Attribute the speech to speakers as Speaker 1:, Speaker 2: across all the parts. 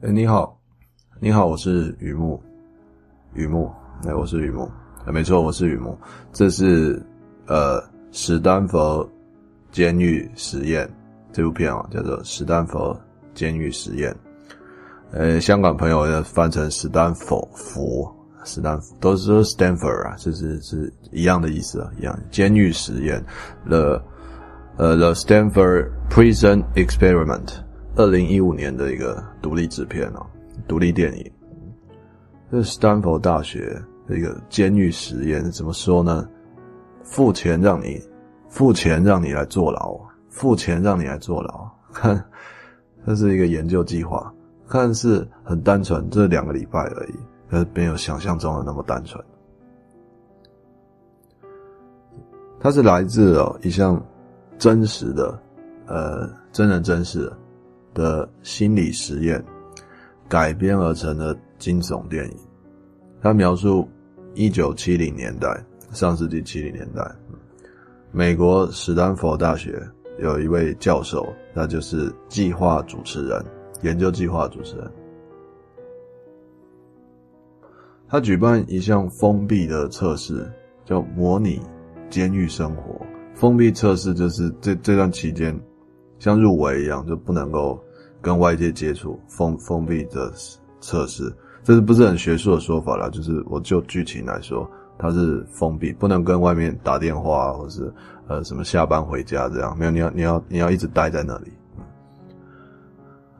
Speaker 1: 哎，你好，你好，我是雨木，雨木，哎，我是雨木，哎，没错，我是雨木。这是呃，史丹佛监狱实验这部片啊，叫做《史丹佛监狱实验》。呃，香港朋友要翻成史丹佛佛，史丹佛都是说 Stanford 啊，这是是一样的意思啊，一样。监狱实验，The 呃 The Stanford Prison Experiment。二零一五年的一个独立制片哦，独立电影。这是斯坦福大学的一个监狱实验，怎么说呢？付钱让你，付钱让你来坐牢，付钱让你来坐牢。看，这是一个研究计划，看似很单纯，这两个礼拜而已，可是没有想象中的那么单纯。它是来自哦一项真实的，呃，真人真事。的心理实验改编而成的惊悚电影，它描述一九七零年代，上世纪七零年代，美国史丹佛大学有一位教授，那就是计划主持人，研究计划主持人，他举办一项封闭的测试，叫模拟监狱生活。封闭测试就是这这段期间，像入围一样，就不能够。跟外界接触，封封闭的测试，这是不是很学术的说法啦？就是我就剧情来说，它是封闭，不能跟外面打电话，或是呃什么下班回家这样，没有，你要你要你要一直待在那里。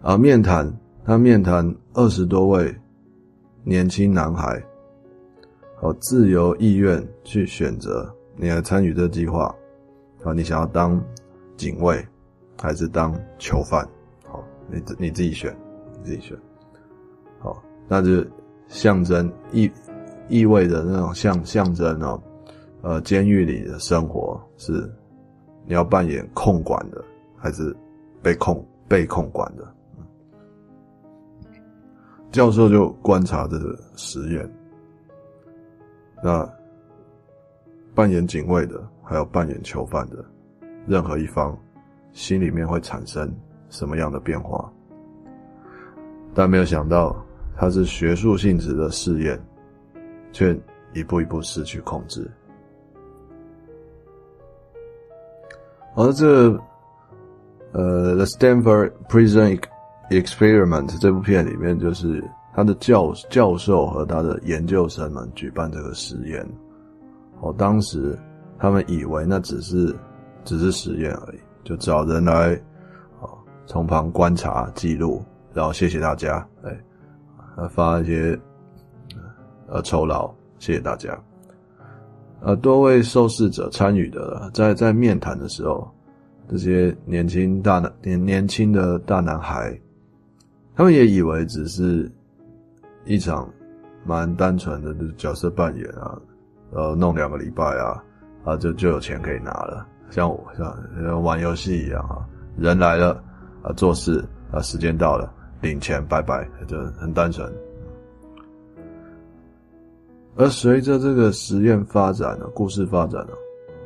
Speaker 1: 啊，面谈，他面谈二十多位年轻男孩，好，自由意愿去选择你来参与这计划，啊，你想要当警卫还是当囚犯？你自你自己选，你自己选，好，那就象征意意味着那种象象征哦，呃，监狱里的生活是你要扮演控管的，还是被控被控管的？教授就观察这个实验，那扮演警卫的，还有扮演囚犯的，任何一方心里面会产生。什么样的变化？但没有想到，它是学术性质的试验，却一步一步失去控制。而这，呃，《The Stanford Prison Experiment》这部片里面，就是他的教教授和他的研究生们举办这个实验。哦，当时他们以为那只是只是实验而已，就找人来。从旁观察记录，然后谢谢大家，哎，呃，发一些呃酬劳，谢谢大家。呃，多位受试者参与的，在在面谈的时候，这些年轻大男年年轻的大男孩，他们也以为只是一场蛮单纯的角色扮演啊，呃，弄两个礼拜啊，啊，就就有钱可以拿了，像我像像玩游戏一样啊，人来了。啊，做事啊，时间到了，领钱，拜拜，就很单纯。而随着这个实验发展呢，故事发展呢，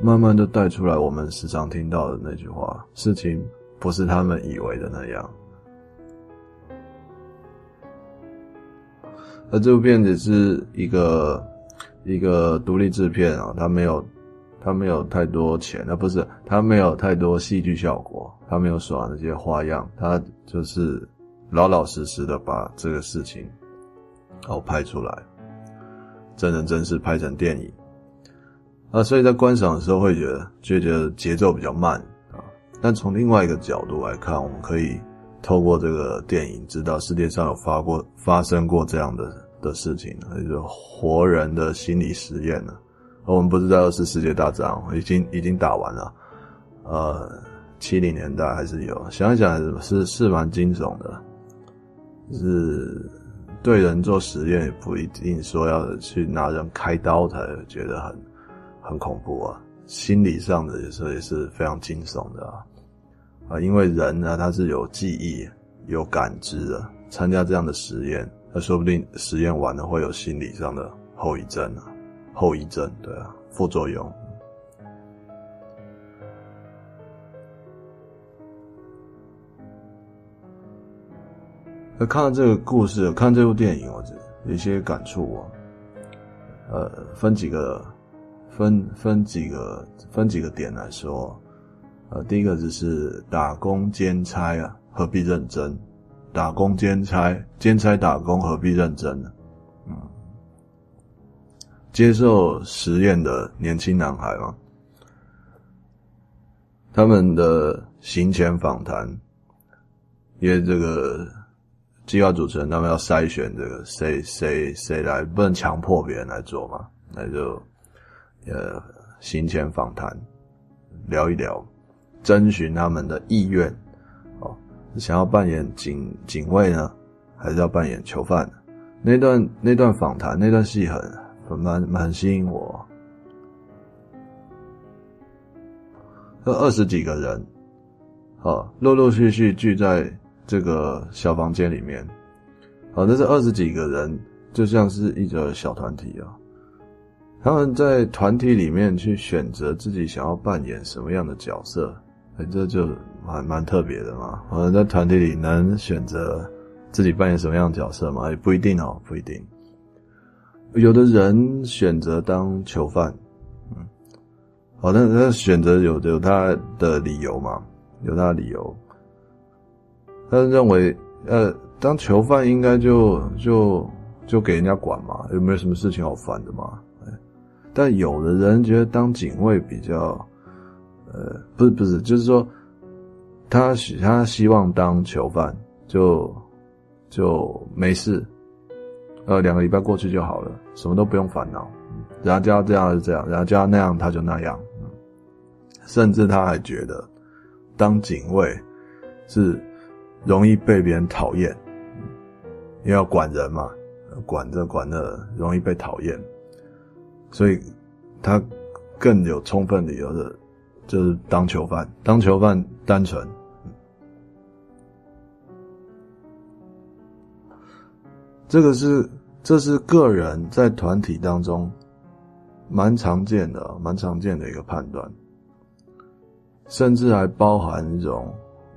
Speaker 1: 慢慢就带出来我们时常听到的那句话：事情不是他们以为的那样。而这部片子是一个一个独立制片啊，它没有。他没有太多钱，啊不是他没有太多戏剧效果，他没有耍那些花样，他就是老老实实的把这个事情哦拍出来，真人真事拍成电影啊，所以在观赏的时候会觉得就觉得节奏比较慢啊，但从另外一个角度来看，我们可以透过这个电影知道世界上有发过发生过这样的的事情，也就是活人的心理实验呢。我们不知道是世界大战，已经已经打完了，呃，七零年代还是有，想一想是是蛮惊悚的，是对人做实验也不一定说要去拿人开刀才觉得很很恐怖啊，心理上的有时候也是非常惊悚的啊，啊，因为人呢他是有记忆、有感知的，参加这样的实验，那说不定实验完了会有心理上的后遗症啊。后遗症，对啊，副作用。那看了这个故事，看这部电影，我有一些感触哦。呃，分几个，分分几个，分几个点来说。呃，第一个就是打工兼差啊，何必认真？打工兼差，兼差打工何必认真呢？接受实验的年轻男孩嘛，他们的行前访谈，因为这个计划主持人他们要筛选这个谁谁谁来，不能强迫别人来做嘛，那就呃行前访谈聊一聊。征询他们的意愿，哦，想要扮演警警卫呢，还是要扮演囚犯？那段那段访谈那段戏很蛮蛮吸引我。这二十几个人，啊，陆陆续续聚在这个小房间里面，好，那这二十几个人就像是一个小团体啊，他们在团体里面去选择自己想要扮演什么样的角色。哎，这就蛮蛮特别的嘛。我们在团体里能选择自己扮演什么样的角色嘛？也不一定哦，不一定。有的人选择当囚犯，嗯，好，那他选择有有他的理由嘛？有他的理由。他认为，呃，当囚犯应该就就就给人家管嘛，有没有什么事情好烦的嘛？但有的人觉得当警卫比较。呃，不是不是，就是说，他他希望当囚犯，就就没事，呃，两个礼拜过去就好了，什么都不用烦恼。人家叫他这样就这样，人家叫他那样他就那样。甚至他还觉得，当警卫是容易被别人讨厌，因为要管人嘛，管着管着容易被讨厌，所以他更有充分理由的。就是当囚犯，当囚犯单纯，这个是这是个人在团体当中蛮常见的，蛮常见的一个判断，甚至还包含一种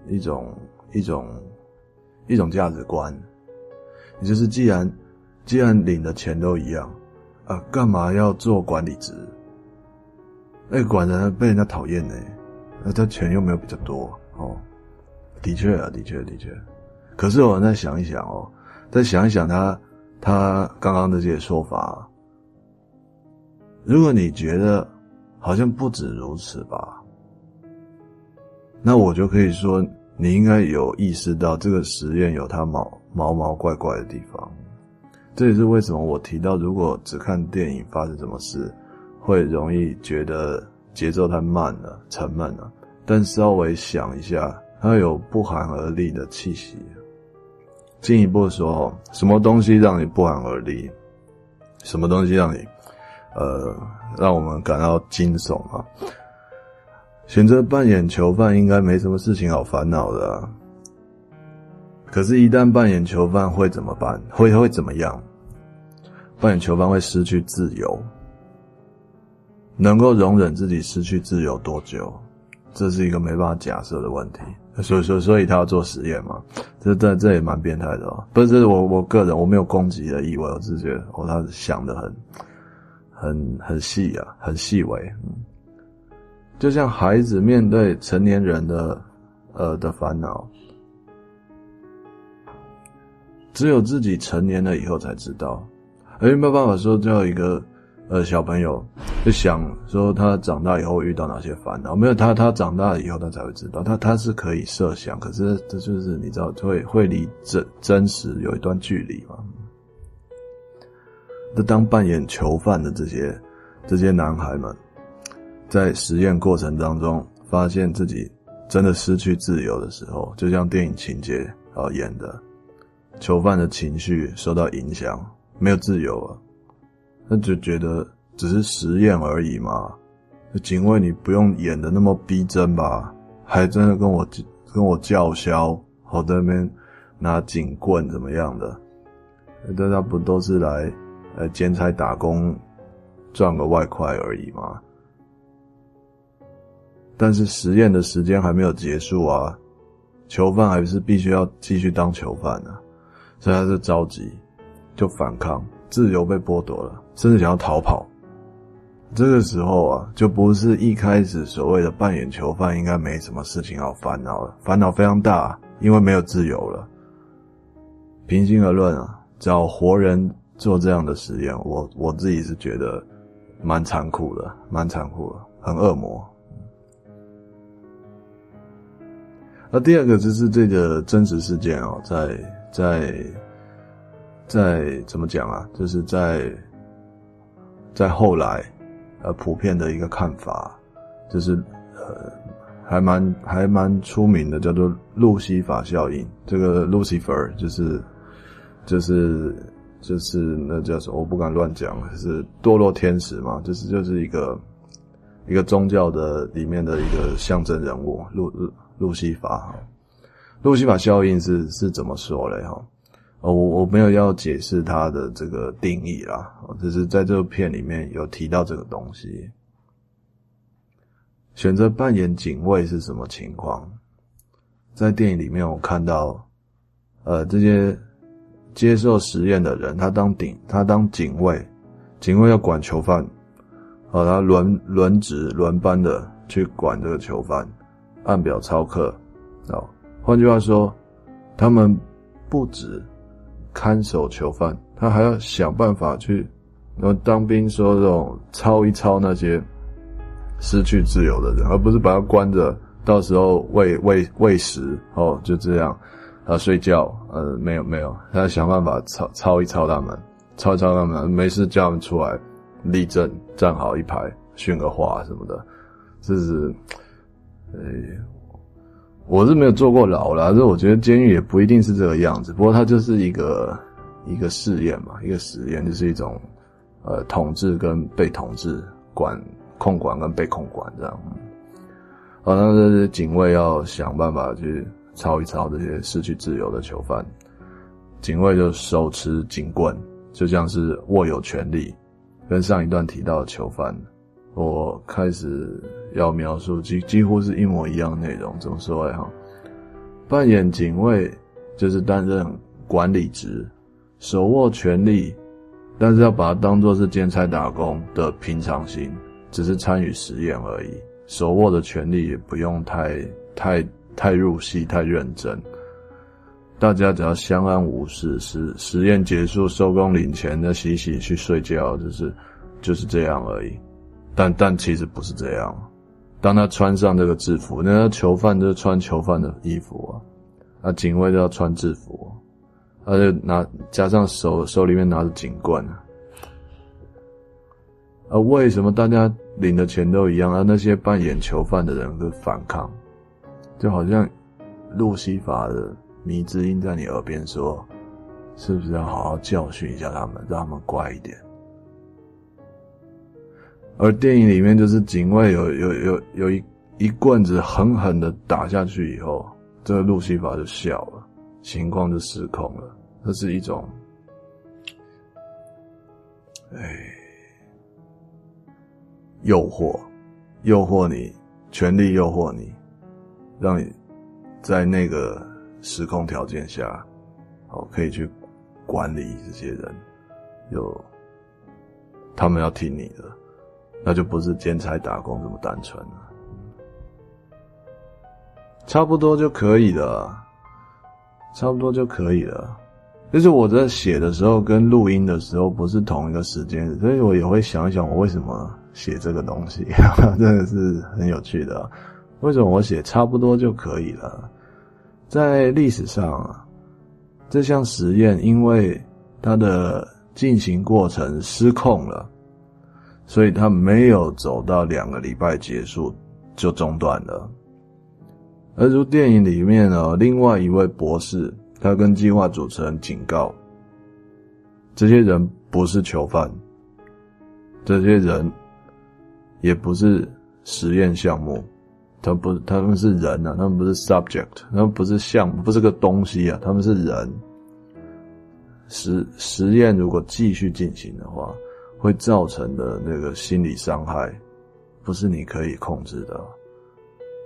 Speaker 1: 一种一种一种价值观，也就是既然既然领的钱都一样，啊，干嘛要做管理职？哎，管人被人家讨厌呢，那他钱又没有比较多哦。的确啊，的确的确。可是我再想一想哦，再想一想他他刚刚的这些说法，如果你觉得好像不止如此吧，那我就可以说你应该有意识到这个实验有它毛毛毛怪怪的地方。这也是为什么我提到，如果只看电影发生什么事。会容易觉得节奏太慢了，沉闷了。但稍微想一下，它有不寒而栗的气息。进一步说，什么东西让你不寒而栗？什么东西让你，呃，让我们感到惊悚啊？选择扮演囚犯应该没什么事情好烦恼的。可是，一旦扮演囚犯会怎么办？会会怎么样？扮演囚犯会失去自由。能够容忍自己失去自由多久？这是一个没办法假设的问题。所以说，所以他要做实验嘛？这这这也蛮变态的哦。不是是我我个人我没有攻击的意味，我只是觉得哦，他想的很很很细啊，很细微。嗯，就像孩子面对成年人的呃的烦恼，只有自己成年了以后才知道，而没有办法说叫一个。呃，小朋友就想说他长大以后会遇到哪些烦恼？没有他，他长大以后他才会知道。他他是可以设想，可是这就是你知道，会会离真真实有一段距离嘛。那当扮演囚犯的这些这些男孩们，在实验过程当中，发现自己真的失去自由的时候，就像电影情节啊演的，囚犯的情绪受到影响，没有自由了。那就觉得只是实验而已嘛，警卫你不用演得那么逼真吧？还真的跟我跟我叫嚣，好在那边拿警棍怎么样的？大家不都是来来兼差打工赚个外快而已吗？但是实验的时间还没有结束啊，囚犯还是必须要继续当囚犯啊。所以他就着急，就反抗，自由被剥夺了，甚至想要逃跑。这个时候啊，就不是一开始所谓的扮演囚犯应该没什么事情要烦恼了，烦恼非常大，因为没有自由了。平心而论啊，找活人做这样的实验，我我自己是觉得蛮残酷的，蛮残酷的，很恶魔。那第二个就是这个真实事件哦，在在在怎么讲啊？就是在在后来呃普遍的一个看法，就是呃还蛮还蛮出名的，叫做路西法效应。这个 Lucifer 就是就是就是那叫什么？我不敢乱讲，就是堕落天使嘛，就是就是一个一个宗教的里面的一个象征人物，路路路西法。哈路西法效应是是怎么说嘞？哈，我我没有要解释它的这个定义啦，只是在这个片里面有提到这个东西。选择扮演警卫是什么情况？在电影里面我看到，呃，这些接受实验的人，他当警，他当警卫，警卫要管囚犯，好，他轮轮值轮班的去管这个囚犯，按表操课，哦。换句话说，他们不止看守囚犯，他还要想办法去，然后当兵说这种抄一抄那些失去自由的人，而不是把他关着，到时候喂喂喂食哦，就这样啊睡觉，呃没有没有，他要想办法抄抄一抄他们，抄一抄他们，没事叫他们出来立正站好一排训个话什么的，这是，呃。我是没有坐过牢啦，但是我觉得监狱也不一定是这个样子。不过它就是一个一个试验嘛，一个实验就是一种呃统治跟被统治，管控管跟被控管这样。好，那这些警卫要想办法去操一操这些失去自由的囚犯。警卫就手持警棍，就像是握有权力，跟上一段提到的囚犯。我开始要描述几几乎是一模一样的内容，怎么说呀？扮演警卫就是担任管理职，手握权力，但是要把它当作是兼差打工的平常心，只是参与实验而已。手握的权力也不用太太太入戏、太认真，大家只要相安无事，实实验结束收工领钱，再洗洗去睡觉，就是就是这样而已。但但其实不是这样，当他穿上这个制服，那囚犯就是穿囚犯的衣服啊，那警卫都要穿制服，他就拿加上手手里面拿着警棍啊，啊，为什么大家领的钱都一样啊？那些扮演囚犯的人会反抗，就好像路西法的迷之音在你耳边说，是不是要好好教训一下他们，让他们乖一点？而电影里面就是警卫有有有有一一棍子狠狠的打下去以后，这个路西法就笑了，情况就失控了。这是一种，哎，诱惑，诱惑你，权力诱惑你，让你在那个时空条件下，哦，可以去管理这些人，有他们要听你的。那就不是兼差打工这么单纯了，差不多就可以了，差不多就可以了。就是我在写的时候跟录音的时候不是同一个时间，所以我也会想一想我为什么写这个东西，真的是很有趣的。为什么我写差不多就可以了？在历史上啊，这项实验因为它的进行过程失控了。所以他没有走到两个礼拜结束就中断了。而如电影里面呢，另外一位博士，他跟计划主持人警告，这些人不是囚犯，这些人也不是实验项目，他不，他们是人啊，他们不是 subject，他们不是项目，不是个东西啊，他们是人。实实验如果继续进行的话。会造成的那个心理伤害，不是你可以控制的，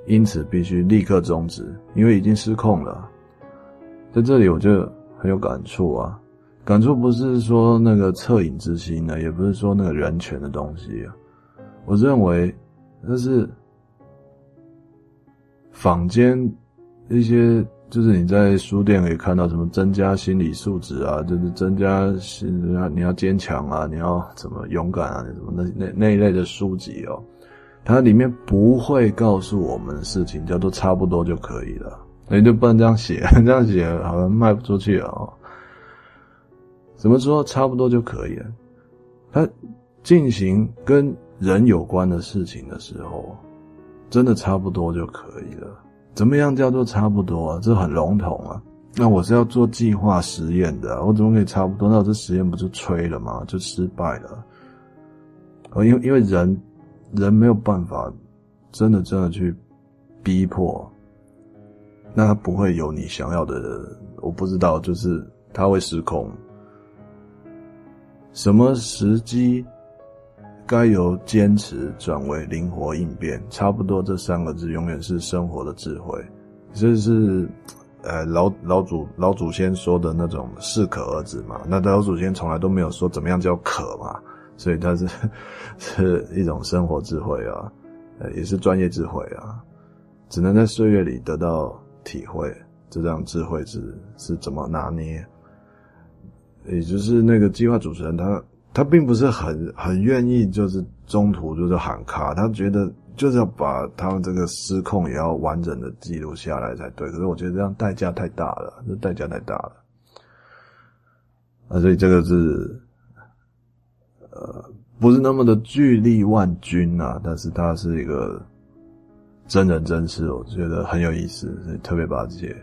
Speaker 1: 因此必须立刻终止，因为已经失控了。在这里，我就很有感触啊。感触不是说那个恻隐之心呢，也不是说那个人权的东西啊。我认为那是坊间一些。就是你在书店可以看到什么增加心理素质啊，就是增加心，你要你要坚强啊，你要怎么勇敢啊，什么那那那一类的书籍哦，它里面不会告诉我们事情叫做差不多就可以了，你就不能这样写，这样写好像卖不出去哦。怎么说差不多就可以了？它进行跟人有关的事情的时候，真的差不多就可以了。怎么样叫做差不多啊？这很笼统啊。那我是要做计划实验的，我怎么可以差不多？那我这实验不就吹了吗？就失败了。因为因为人人没有办法真的真的去逼迫，那他不会有你想要的。我不知道，就是他会失控。什么时机？该由坚持转为灵活应变，差不多这三个字永远是生活的智慧。这是，呃，老老祖老祖先说的那种适可而止嘛。那老祖先从来都没有说怎么样叫可嘛，所以它是是一种生活智慧啊，呃，也是专业智慧啊。只能在岁月里得到体会，这样智慧是是怎么拿捏。也就是那个计划主持人他。他并不是很很愿意，就是中途就是喊卡，他觉得就是要把他们这个失控也要完整的记录下来才对。可是我觉得这样代价太大了，这代价太大了。啊，所以这个是呃不是那么的巨力万钧啊，但是它是一个真人真事，我觉得很有意思，所以特别把这些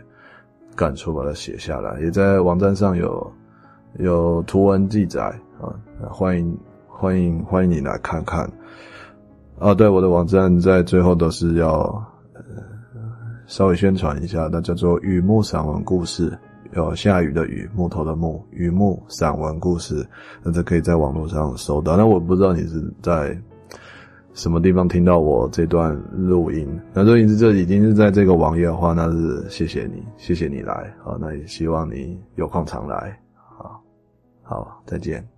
Speaker 1: 感触把它写下来，也在网站上有有图文记载。啊，欢迎欢迎欢迎你来看看。啊，对，我的网站在最后都是要呃稍微宣传一下，那叫做雨木散文故事，有下雨的雨，木头的木，雨木散文故事，那这可以在网络上搜到。那我不知道你是在什么地方听到我这段录音，那如果你是这已经是在这个网页的话，那是谢谢你，谢谢你来。好，那也希望你有空常来。好，再见。